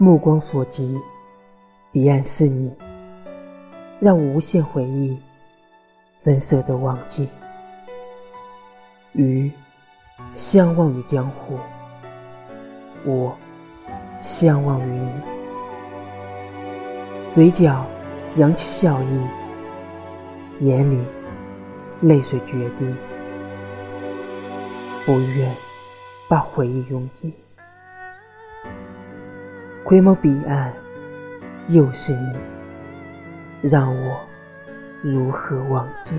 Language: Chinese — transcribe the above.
目光所及，彼岸是你，让无限回忆怎舍得忘记。鱼相忘于江湖，我相忘于你。嘴角扬起笑意，眼里泪水决堤，不愿把回忆拥挤。回眸彼岸，又是你，让我如何忘记？